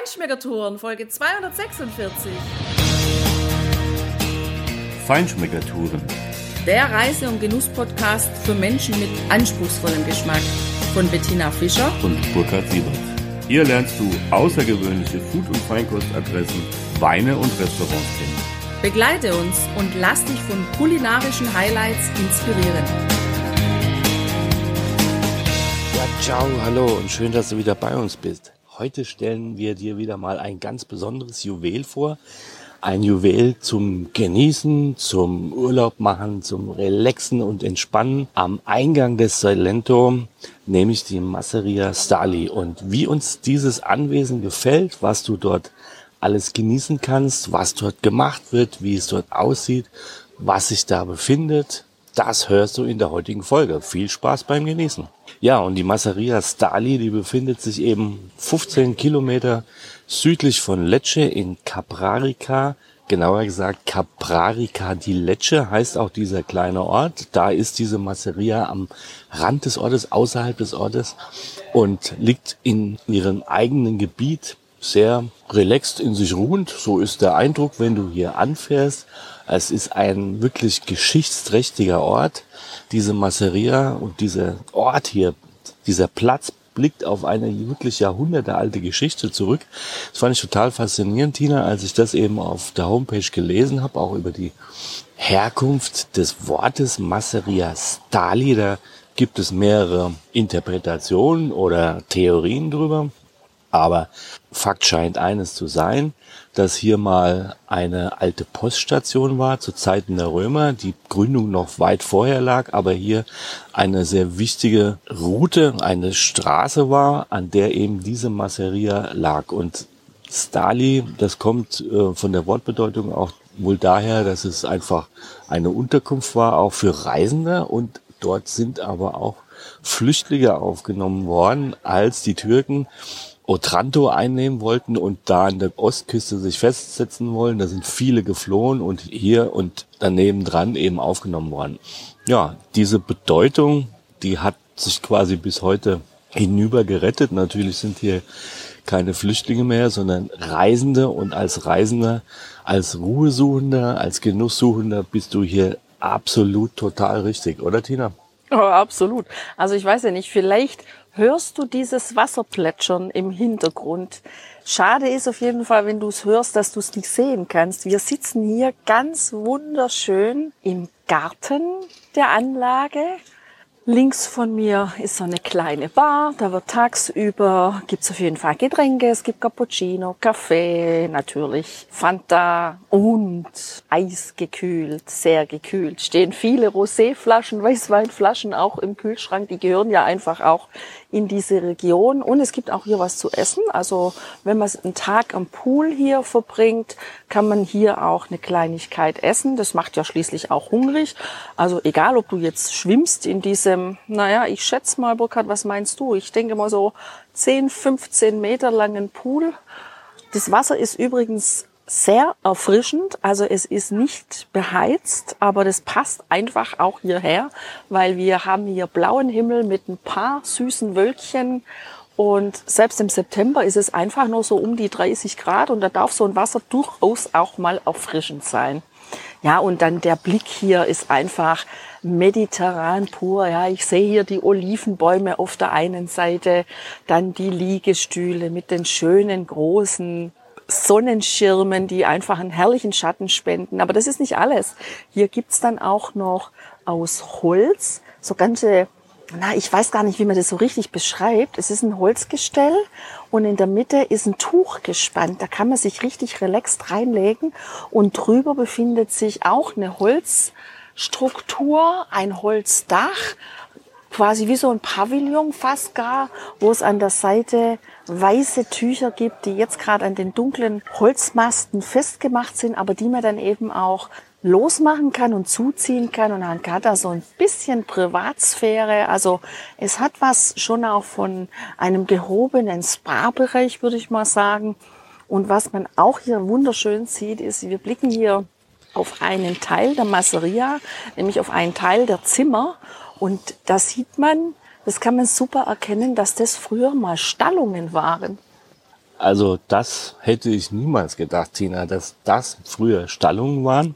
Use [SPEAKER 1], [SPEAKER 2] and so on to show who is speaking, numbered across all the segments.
[SPEAKER 1] Feinschmeckertouren, Folge 246.
[SPEAKER 2] Feinschmeckertouren.
[SPEAKER 1] Der Reise- und Genuss-Podcast für Menschen mit anspruchsvollem Geschmack von Bettina Fischer
[SPEAKER 2] und Burkhard Siebert. Hier lernst du außergewöhnliche Food- und Feinkostadressen, Weine und Restaurants kennen.
[SPEAKER 1] Begleite uns und lass dich von kulinarischen Highlights inspirieren.
[SPEAKER 2] Ja, ciao, hallo und schön, dass du wieder bei uns bist. Heute stellen wir dir wieder mal ein ganz besonderes Juwel vor. Ein Juwel zum Genießen, zum Urlaub machen, zum Relaxen und Entspannen am Eingang des Salento, nämlich die Masseria Stali. Und wie uns dieses Anwesen gefällt, was du dort alles genießen kannst, was dort gemacht wird, wie es dort aussieht, was sich da befindet, das hörst du in der heutigen Folge. Viel Spaß beim Genießen. Ja, und die Masseria Stali, die befindet sich eben 15 Kilometer südlich von Lecce in Caprarica. Genauer gesagt, Caprarica di Lecce heißt auch dieser kleine Ort. Da ist diese Masseria am Rand des Ortes, außerhalb des Ortes und liegt in ihrem eigenen Gebiet sehr relaxed in sich ruhend. So ist der Eindruck, wenn du hier anfährst. Es ist ein wirklich geschichtsträchtiger Ort. Diese Masseria und dieser Ort hier, dieser Platz blickt auf eine wirklich jahrhundertealte Geschichte zurück. Das fand ich total faszinierend, Tina, als ich das eben auf der Homepage gelesen habe, auch über die Herkunft des Wortes Masseria Stali. Da gibt es mehrere Interpretationen oder Theorien drüber. Aber Fakt scheint eines zu sein, dass hier mal eine alte Poststation war zu Zeiten der Römer, die Gründung noch weit vorher lag, aber hier eine sehr wichtige Route, eine Straße war, an der eben diese Masseria lag. Und Stali, das kommt äh, von der Wortbedeutung auch wohl daher, dass es einfach eine Unterkunft war, auch für Reisende und dort sind aber auch Flüchtlinge aufgenommen worden, als die Türken Otranto einnehmen wollten und da an der Ostküste sich festsetzen wollen. Da sind viele geflohen und hier und daneben dran eben aufgenommen worden. Ja, diese Bedeutung, die hat sich quasi bis heute hinüber gerettet. Natürlich sind hier keine Flüchtlinge mehr, sondern Reisende und als Reisender, als Ruhesuchender, als Genusssuchender bist du hier absolut total richtig, oder Tina?
[SPEAKER 3] Oh, absolut. Also ich weiß ja nicht, vielleicht hörst du dieses Wasserplätschern im Hintergrund. Schade ist auf jeden Fall, wenn du es hörst, dass du es nicht sehen kannst. Wir sitzen hier ganz wunderschön im Garten der Anlage Links von mir ist so eine kleine Bar. Da wird tagsüber, gibt's auf jeden Fall Getränke. Es gibt Cappuccino, Kaffee, natürlich Fanta und Eis gekühlt, sehr gekühlt. Stehen viele Roséflaschen, Weißweinflaschen auch im Kühlschrank. Die gehören ja einfach auch in diese Region. Und es gibt auch hier was zu essen. Also wenn man einen Tag am Pool hier verbringt, kann man hier auch eine Kleinigkeit essen. Das macht ja schließlich auch hungrig. Also egal, ob du jetzt schwimmst in diesem, naja, ich schätze mal, Burkhard, was meinst du? Ich denke mal so 10, 15 Meter langen Pool. Das Wasser ist übrigens sehr erfrischend. Also es ist nicht beheizt, aber das passt einfach auch hierher, weil wir haben hier blauen Himmel mit ein paar süßen Wölkchen und selbst im September ist es einfach nur so um die 30 Grad und da darf so ein Wasser durchaus auch mal erfrischend sein. Ja, und dann der Blick hier ist einfach mediterran pur. Ja, ich sehe hier die Olivenbäume auf der einen Seite, dann die Liegestühle mit den schönen großen Sonnenschirmen, die einfach einen herrlichen Schatten spenden. Aber das ist nicht alles. Hier gibt's dann auch noch aus Holz so ganze, na, ich weiß gar nicht, wie man das so richtig beschreibt. Es ist ein Holzgestell und in der Mitte ist ein Tuch gespannt. Da kann man sich richtig relaxed reinlegen und drüber befindet sich auch eine Holzstruktur, ein Holzdach, quasi wie so ein Pavillon fast gar, wo es an der Seite weiße Tücher gibt, die jetzt gerade an den dunklen Holzmasten festgemacht sind, aber die man dann eben auch losmachen kann und zuziehen kann und dann hat da so ein bisschen Privatsphäre. Also es hat was schon auch von einem gehobenen Spa-Bereich, würde ich mal sagen. Und was man auch hier wunderschön sieht, ist, wir blicken hier auf einen Teil der Masseria, nämlich auf einen Teil der Zimmer. Und da sieht man, das kann man super erkennen, dass das früher mal Stallungen waren.
[SPEAKER 2] Also das hätte ich niemals gedacht, Tina, dass das früher Stallungen waren.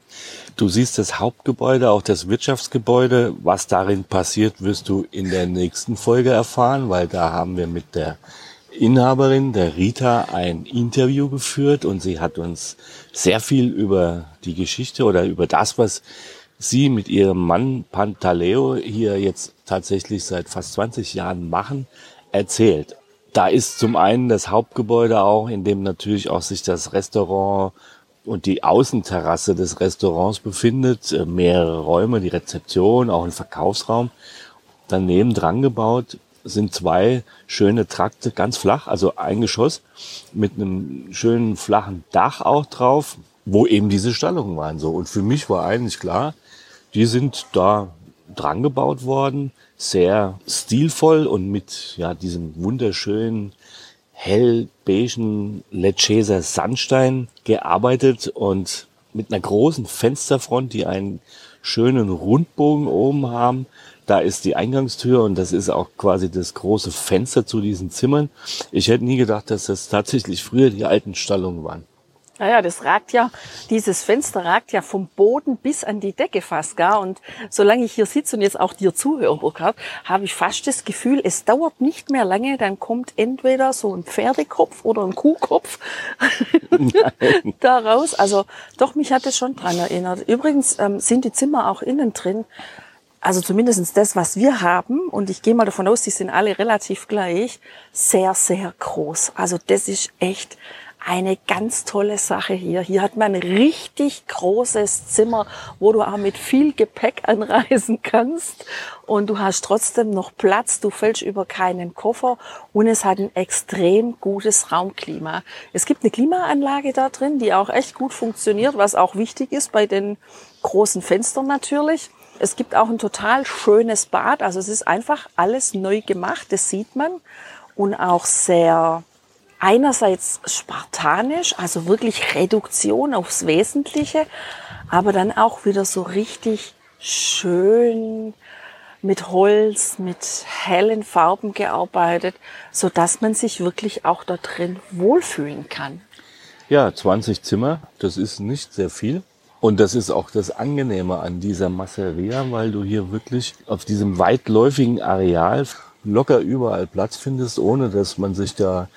[SPEAKER 2] Du siehst das Hauptgebäude, auch das Wirtschaftsgebäude. Was darin passiert, wirst du in der nächsten Folge erfahren, weil da haben wir mit der Inhaberin, der Rita, ein Interview geführt und sie hat uns sehr viel über die Geschichte oder über das, was sie mit ihrem Mann Pantaleo hier jetzt tatsächlich seit fast 20 Jahren machen, erzählt. Da ist zum einen das Hauptgebäude auch, in dem natürlich auch sich das Restaurant und die Außenterrasse des Restaurants befindet, äh, mehrere Räume, die Rezeption, auch ein Verkaufsraum. Daneben dran gebaut sind zwei schöne Trakte, ganz flach, also ein Geschoss mit einem schönen flachen Dach auch drauf, wo eben diese Stallungen waren so. Und für mich war eigentlich klar, die sind da dran gebaut worden, sehr stilvoll und mit ja, diesem wunderschönen hellbeigen Lecheser Sandstein gearbeitet und mit einer großen Fensterfront, die einen schönen Rundbogen oben haben. Da ist die Eingangstür und das ist auch quasi das große Fenster zu diesen Zimmern. Ich hätte nie gedacht, dass das tatsächlich früher die alten Stallungen waren.
[SPEAKER 3] Naja, das ragt ja, dieses Fenster ragt ja vom Boden bis an die Decke fast gar. Und solange ich hier sitze und jetzt auch dir zuhöre, Burkhard, habe ich fast das Gefühl, es dauert nicht mehr lange, dann kommt entweder so ein Pferdekopf oder ein Kuhkopf da raus. Also doch, mich hat es schon dran erinnert. Übrigens ähm, sind die Zimmer auch innen drin. Also zumindestens das, was wir haben, und ich gehe mal davon aus, die sind alle relativ gleich, sehr, sehr groß. Also das ist echt eine ganz tolle Sache hier. Hier hat man ein richtig großes Zimmer, wo du auch mit viel Gepäck anreisen kannst und du hast trotzdem noch Platz, du fällst über keinen Koffer und es hat ein extrem gutes Raumklima. Es gibt eine Klimaanlage da drin, die auch echt gut funktioniert, was auch wichtig ist bei den großen Fenstern natürlich. Es gibt auch ein total schönes Bad, also es ist einfach alles neu gemacht, das sieht man und auch sehr einerseits spartanisch, also wirklich Reduktion aufs Wesentliche, aber dann auch wieder so richtig schön mit Holz, mit hellen Farben gearbeitet, so dass man sich wirklich auch da drin wohlfühlen kann.
[SPEAKER 2] Ja, 20 Zimmer, das ist nicht sehr viel. Und das ist auch das Angenehme an dieser Masseria, weil du hier wirklich auf diesem weitläufigen Areal locker überall Platz findest, ohne dass man sich da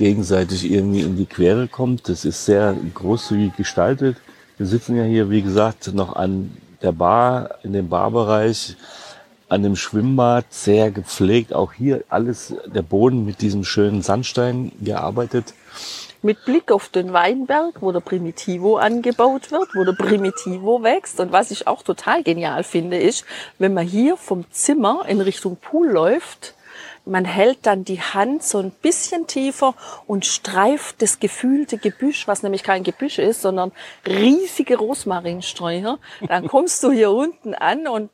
[SPEAKER 2] gegenseitig irgendwie in die Quere kommt. Das ist sehr großzügig gestaltet. Wir sitzen ja hier, wie gesagt, noch an der Bar, in dem Barbereich, an dem Schwimmbad, sehr gepflegt. Auch hier alles, der Boden mit diesem schönen Sandstein gearbeitet.
[SPEAKER 3] Mit Blick auf den Weinberg, wo der Primitivo angebaut wird, wo der Primitivo wächst. Und was ich auch total genial finde, ist, wenn man hier vom Zimmer in Richtung Pool läuft, man hält dann die Hand so ein bisschen tiefer und streift das gefühlte Gebüsch, was nämlich kein Gebüsch ist, sondern riesige Rosmarinsträucher. Dann kommst du hier unten an und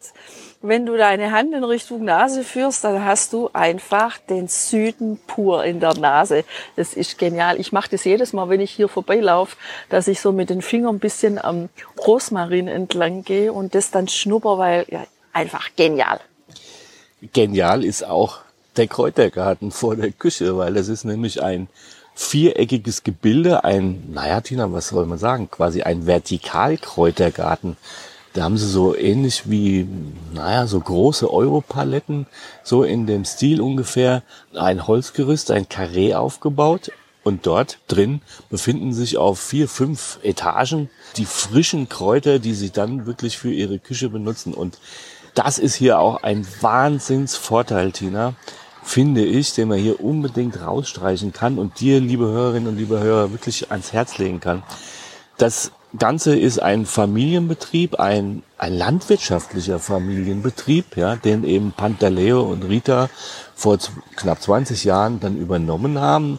[SPEAKER 3] wenn du deine Hand in Richtung Nase führst, dann hast du einfach den Süden pur in der Nase. Das ist genial. Ich mache das jedes Mal, wenn ich hier vorbeilaufe, dass ich so mit den Fingern ein bisschen am Rosmarin entlang gehe und das dann schnupper, weil ja, einfach genial.
[SPEAKER 2] Genial ist auch der Kräutergarten vor der Küche, weil das ist nämlich ein viereckiges Gebilde, ein, naja, Tina, was soll man sagen, quasi ein Vertikalkräutergarten. Da haben sie so ähnlich wie, naja, so große Europaletten, so in dem Stil ungefähr, ein Holzgerüst, ein Karree aufgebaut. Und dort drin befinden sich auf vier, fünf Etagen die frischen Kräuter, die sie dann wirklich für ihre Küche benutzen. Und das ist hier auch ein Wahnsinnsvorteil, Tina finde ich, den man hier unbedingt rausstreichen kann und dir, liebe Hörerinnen und liebe Hörer, wirklich ans Herz legen kann. Das Ganze ist ein Familienbetrieb, ein, ein landwirtschaftlicher Familienbetrieb, ja, den eben Pantaleo und Rita vor knapp 20 Jahren dann übernommen haben.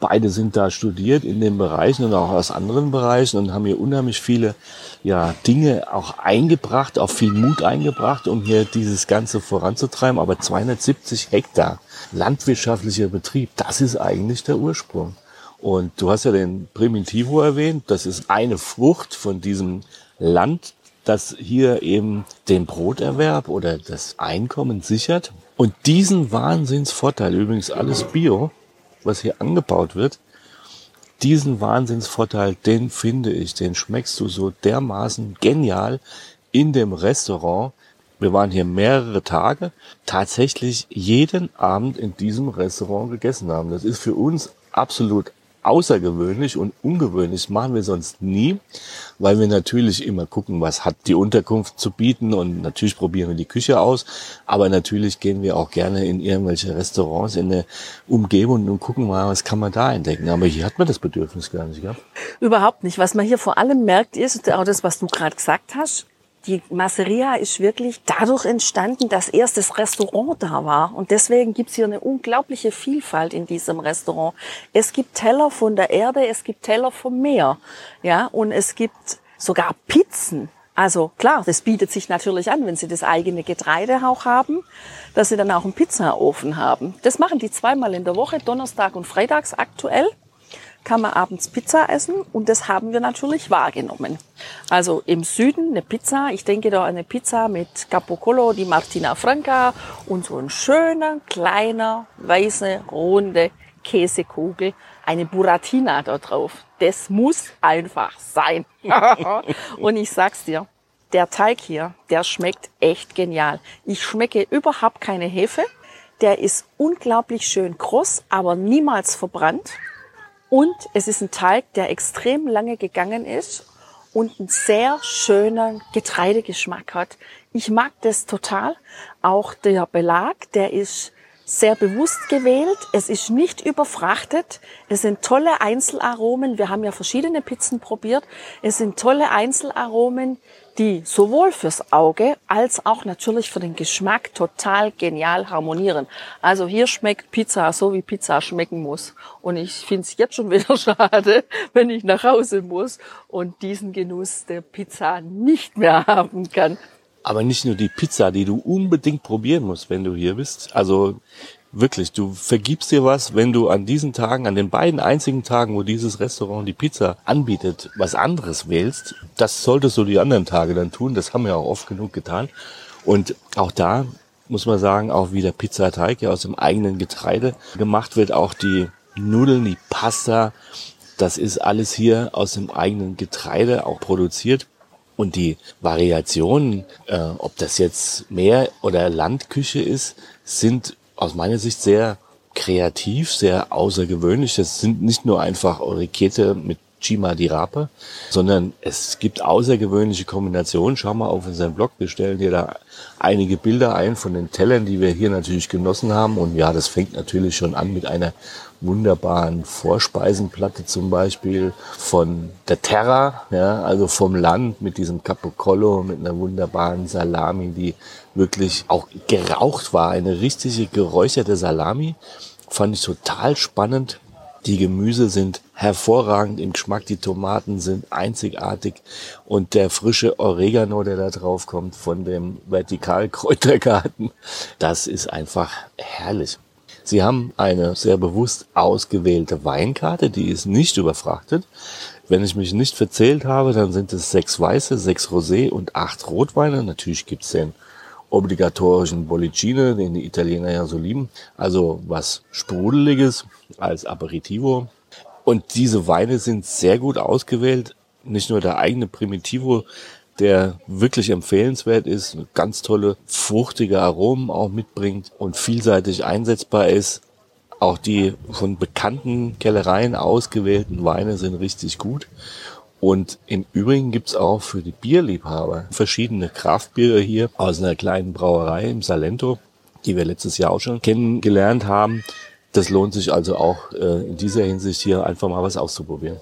[SPEAKER 2] Beide sind da studiert in den Bereichen und auch aus anderen Bereichen und haben hier unheimlich viele ja, Dinge auch eingebracht, auch viel Mut eingebracht, um hier dieses Ganze voranzutreiben. Aber 270 Hektar landwirtschaftlicher Betrieb, das ist eigentlich der Ursprung. Und du hast ja den Primitivo erwähnt, das ist eine Frucht von diesem Land, das hier eben den Broterwerb oder das Einkommen sichert. Und diesen Wahnsinnsvorteil, übrigens alles Bio, was hier angebaut wird, diesen Wahnsinnsvorteil, den finde ich, den schmeckst du so dermaßen genial in dem Restaurant. Wir waren hier mehrere Tage, tatsächlich jeden Abend in diesem Restaurant gegessen haben. Das ist für uns absolut außergewöhnlich und ungewöhnlich. Machen wir sonst nie, weil wir natürlich immer gucken, was hat die Unterkunft zu bieten und natürlich probieren wir die Küche aus, aber natürlich gehen wir auch gerne in irgendwelche Restaurants in der Umgebung und gucken mal, was kann man da entdecken. Aber hier hat man das Bedürfnis gar nicht, ja?
[SPEAKER 3] Überhaupt nicht. Was man hier vor allem merkt, ist auch das, was du gerade gesagt hast die Masseria ist wirklich dadurch entstanden, dass erst das Restaurant da war. Und deswegen gibt's hier eine unglaubliche Vielfalt in diesem Restaurant. Es gibt Teller von der Erde, es gibt Teller vom Meer. Ja, und es gibt sogar Pizzen. Also klar, das bietet sich natürlich an, wenn Sie das eigene Getreide auch haben, dass Sie dann auch einen Pizzaofen haben. Das machen die zweimal in der Woche, Donnerstag und Freitags aktuell kann man abends Pizza essen und das haben wir natürlich wahrgenommen. Also im Süden eine Pizza, ich denke da eine Pizza mit Capocolo, die Martina Franca und so ein schöner, kleiner, weiße, runde Käsekugel, eine Buratina da drauf. Das muss einfach sein. und ich sag's dir, der Teig hier, der schmeckt echt genial. Ich schmecke überhaupt keine Hefe. Der ist unglaublich schön kross, aber niemals verbrannt. Und es ist ein Teig, der extrem lange gegangen ist und einen sehr schönen Getreidegeschmack hat. Ich mag das total. Auch der Belag, der ist sehr bewusst gewählt. Es ist nicht überfrachtet. Es sind tolle Einzelaromen. Wir haben ja verschiedene Pizzen probiert. Es sind tolle Einzelaromen, die sowohl fürs Auge als auch natürlich für den Geschmack total genial harmonieren. Also hier schmeckt Pizza so, wie Pizza schmecken muss. Und ich finde es jetzt schon wieder schade, wenn ich nach Hause muss und diesen Genuss der Pizza nicht mehr haben kann.
[SPEAKER 2] Aber nicht nur die Pizza, die du unbedingt probieren musst, wenn du hier bist. Also Wirklich, du vergibst dir was, wenn du an diesen Tagen, an den beiden einzigen Tagen, wo dieses Restaurant die Pizza anbietet, was anderes wählst. Das solltest du die anderen Tage dann tun. Das haben wir auch oft genug getan. Und auch da muss man sagen, auch wie der Pizzateig ja aus dem eigenen Getreide gemacht wird, auch die Nudeln, die Pasta, das ist alles hier aus dem eigenen Getreide auch produziert. Und die Variationen, äh, ob das jetzt Meer- oder Landküche ist, sind aus meiner Sicht sehr kreativ, sehr außergewöhnlich. Das sind nicht nur einfach Orikete mit Chima di Rape, sondern es gibt außergewöhnliche Kombinationen. Schau mal auf unseren Blog, wir stellen dir da einige Bilder ein von den Tellern, die wir hier natürlich genossen haben. Und ja, das fängt natürlich schon an mit einer wunderbaren Vorspeisenplatte zum Beispiel von der Terra, ja, also vom Land mit diesem Capocollo, mit einer wunderbaren Salami, die wirklich auch geraucht war, eine richtige geräucherte Salami. Fand ich total spannend. Die Gemüse sind hervorragend im Geschmack, die Tomaten sind einzigartig und der frische Oregano, der da drauf kommt von dem Vertikalkräutergarten, das ist einfach herrlich. Sie haben eine sehr bewusst ausgewählte Weinkarte, die ist nicht überfrachtet. Wenn ich mich nicht verzählt habe, dann sind es sechs weiße, sechs Rosé und acht Rotweine. Natürlich gibt's den obligatorischen Bollicine, den die Italiener ja so lieben. Also was Sprudeliges als Aperitivo. Und diese Weine sind sehr gut ausgewählt. Nicht nur der eigene Primitivo der wirklich empfehlenswert ist, ganz tolle fruchtige Aromen auch mitbringt und vielseitig einsetzbar ist. Auch die von bekannten Kellereien ausgewählten Weine sind richtig gut. Und im Übrigen gibt's auch für die Bierliebhaber verschiedene Kraftbiere hier aus einer kleinen Brauerei im Salento, die wir letztes Jahr auch schon kennengelernt haben. Das lohnt sich also auch äh, in dieser Hinsicht hier einfach mal was auszuprobieren.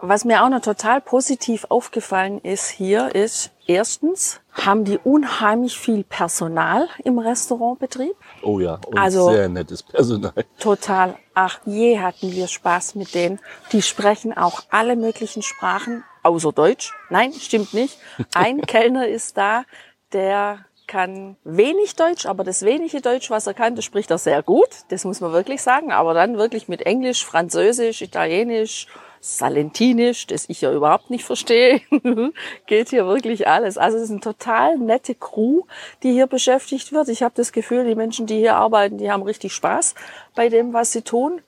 [SPEAKER 3] Was mir auch noch total positiv aufgefallen ist hier, ist, erstens haben die unheimlich viel Personal im Restaurantbetrieb.
[SPEAKER 2] Oh ja, also, sehr nettes Personal.
[SPEAKER 3] Total. Ach, je hatten wir Spaß mit denen. Die sprechen auch alle möglichen Sprachen, außer Deutsch. Nein, stimmt nicht. Ein Kellner ist da, der kann wenig Deutsch, aber das wenige Deutsch, was er kann, das spricht er sehr gut. Das muss man wirklich sagen. Aber dann wirklich mit Englisch, Französisch, Italienisch, Salentinisch, das ich ja überhaupt nicht verstehe, geht hier wirklich alles. Also es ist eine total nette Crew, die hier beschäftigt wird. Ich habe das Gefühl, die Menschen, die hier arbeiten, die haben richtig Spaß bei dem, was sie tun.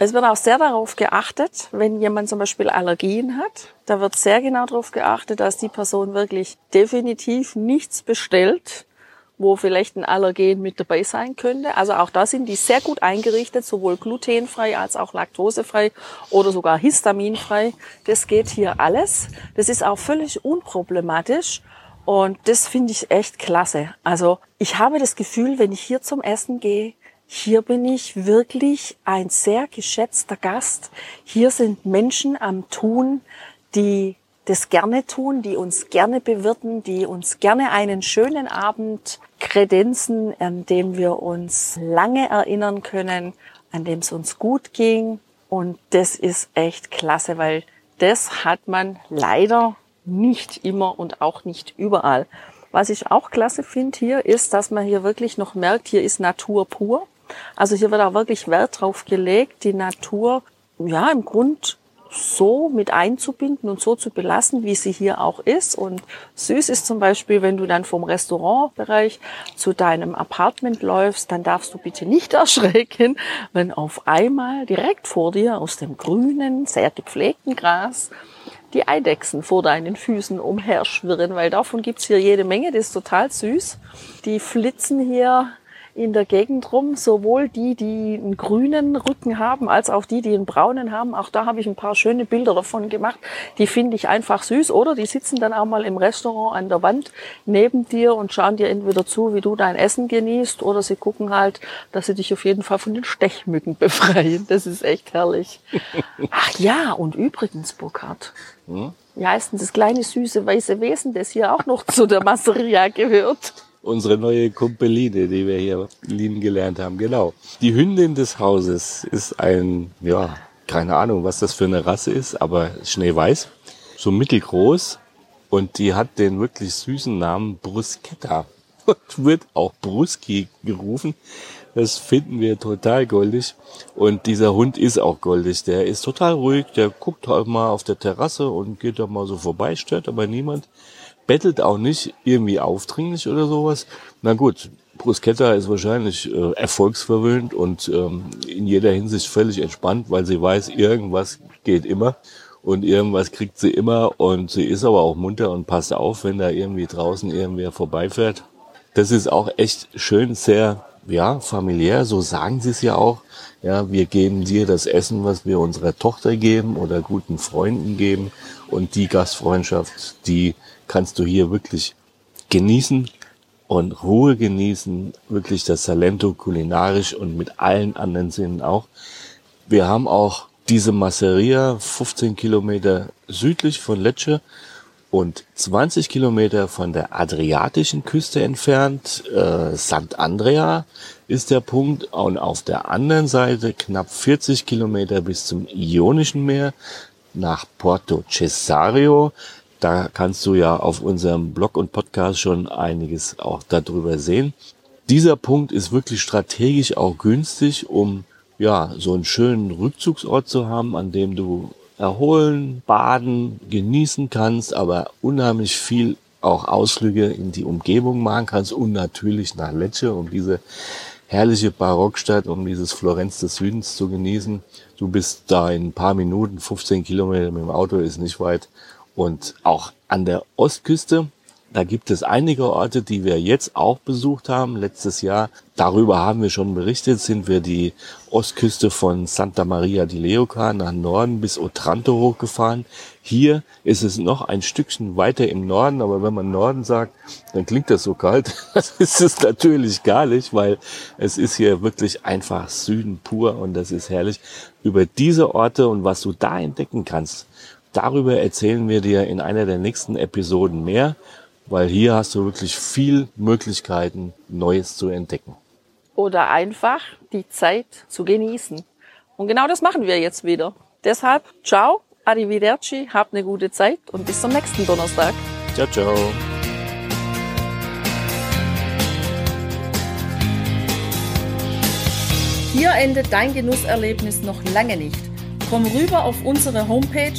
[SPEAKER 3] Es wird auch sehr darauf geachtet, wenn jemand zum Beispiel Allergien hat. Da wird sehr genau darauf geachtet, dass die Person wirklich definitiv nichts bestellt, wo vielleicht ein Allergen mit dabei sein könnte. Also auch da sind die sehr gut eingerichtet, sowohl glutenfrei als auch laktosefrei oder sogar histaminfrei. Das geht hier alles. Das ist auch völlig unproblematisch. Und das finde ich echt klasse. Also ich habe das Gefühl, wenn ich hier zum Essen gehe, hier bin ich wirklich ein sehr geschätzter Gast. Hier sind Menschen am Tun, die das gerne tun, die uns gerne bewirten, die uns gerne einen schönen Abend kredenzen, an dem wir uns lange erinnern können, an dem es uns gut ging. Und das ist echt klasse, weil das hat man leider nicht immer und auch nicht überall. Was ich auch klasse finde hier, ist, dass man hier wirklich noch merkt, hier ist Natur pur. Also hier wird auch wirklich Wert drauf gelegt, die Natur ja im Grund so mit einzubinden und so zu belassen, wie sie hier auch ist. Und süß ist zum Beispiel, wenn du dann vom Restaurantbereich zu deinem Apartment läufst, dann darfst du bitte nicht erschrecken, wenn auf einmal direkt vor dir aus dem grünen, sehr gepflegten Gras die Eidechsen vor deinen Füßen umherschwirren, weil davon gibt's hier jede Menge, das ist total süß. Die flitzen hier in der Gegend rum, sowohl die, die einen grünen Rücken haben, als auch die, die einen braunen haben. Auch da habe ich ein paar schöne Bilder davon gemacht. Die finde ich einfach süß, oder? Die sitzen dann auch mal im Restaurant an der Wand neben dir und schauen dir entweder zu, wie du dein Essen genießt, oder sie gucken halt, dass sie dich auf jeden Fall von den Stechmücken befreien. Das ist echt herrlich. Ach ja, und übrigens, Burkhard. Hm? Wie heißt denn das kleine süße weiße Wesen, das hier auch noch zu der Masseria gehört?
[SPEAKER 2] Unsere neue Kumpeline, die wir hier lieben gelernt haben. Genau. Die Hündin des Hauses ist ein, ja, keine Ahnung, was das für eine Rasse ist, aber schneeweiß, so mittelgroß und die hat den wirklich süßen Namen Bruschetta und wird auch Bruski gerufen. Das finden wir total goldig. Und dieser Hund ist auch goldig. Der ist total ruhig. Der guckt halt mal auf der Terrasse und geht da mal so vorbei, stört aber niemand bettelt auch nicht irgendwie aufdringlich oder sowas. Na gut, Bruschetta ist wahrscheinlich äh, erfolgsverwöhnt und ähm, in jeder Hinsicht völlig entspannt, weil sie weiß, irgendwas geht immer und irgendwas kriegt sie immer und sie ist aber auch munter und passt auf, wenn da irgendwie draußen irgendwer vorbeifährt. Das ist auch echt schön, sehr ja, familiär, so sagen sie es ja auch. Ja, wir geben dir das Essen, was wir unserer Tochter geben oder guten Freunden geben und die Gastfreundschaft, die kannst du hier wirklich genießen und Ruhe genießen, wirklich das Salento kulinarisch und mit allen anderen Sinnen auch. Wir haben auch diese Masseria 15 Kilometer südlich von Lecce und 20 Kilometer von der adriatischen Küste entfernt. Äh, Sant'Andrea ist der Punkt und auf der anderen Seite knapp 40 Kilometer bis zum Ionischen Meer nach Porto Cesario. Da kannst du ja auf unserem Blog und Podcast schon einiges auch darüber sehen. Dieser Punkt ist wirklich strategisch auch günstig, um ja so einen schönen Rückzugsort zu haben, an dem du erholen, baden, genießen kannst, aber unheimlich viel auch Ausflüge in die Umgebung machen kannst und natürlich nach Lecce, um diese herrliche Barockstadt, um dieses Florenz des Südens zu genießen. Du bist da in ein paar Minuten, 15 Kilometer mit dem Auto ist nicht weit und auch an der Ostküste, da gibt es einige Orte, die wir jetzt auch besucht haben. Letztes Jahr, darüber haben wir schon berichtet, sind wir die Ostküste von Santa Maria di Leuca nach Norden bis Otranto hochgefahren. Hier ist es noch ein Stückchen weiter im Norden, aber wenn man Norden sagt, dann klingt das so kalt. Das ist es natürlich gar nicht, weil es ist hier wirklich einfach Süden pur und das ist herrlich. Über diese Orte und was du da entdecken kannst, Darüber erzählen wir dir in einer der nächsten Episoden mehr, weil hier hast du wirklich viel Möglichkeiten, Neues zu entdecken.
[SPEAKER 3] Oder einfach die Zeit zu genießen. Und genau das machen wir jetzt wieder. Deshalb, ciao, arrivederci, habt eine gute Zeit und bis zum nächsten Donnerstag.
[SPEAKER 2] Ciao, ciao.
[SPEAKER 1] Hier endet dein Genusserlebnis noch lange nicht. Komm rüber auf unsere Homepage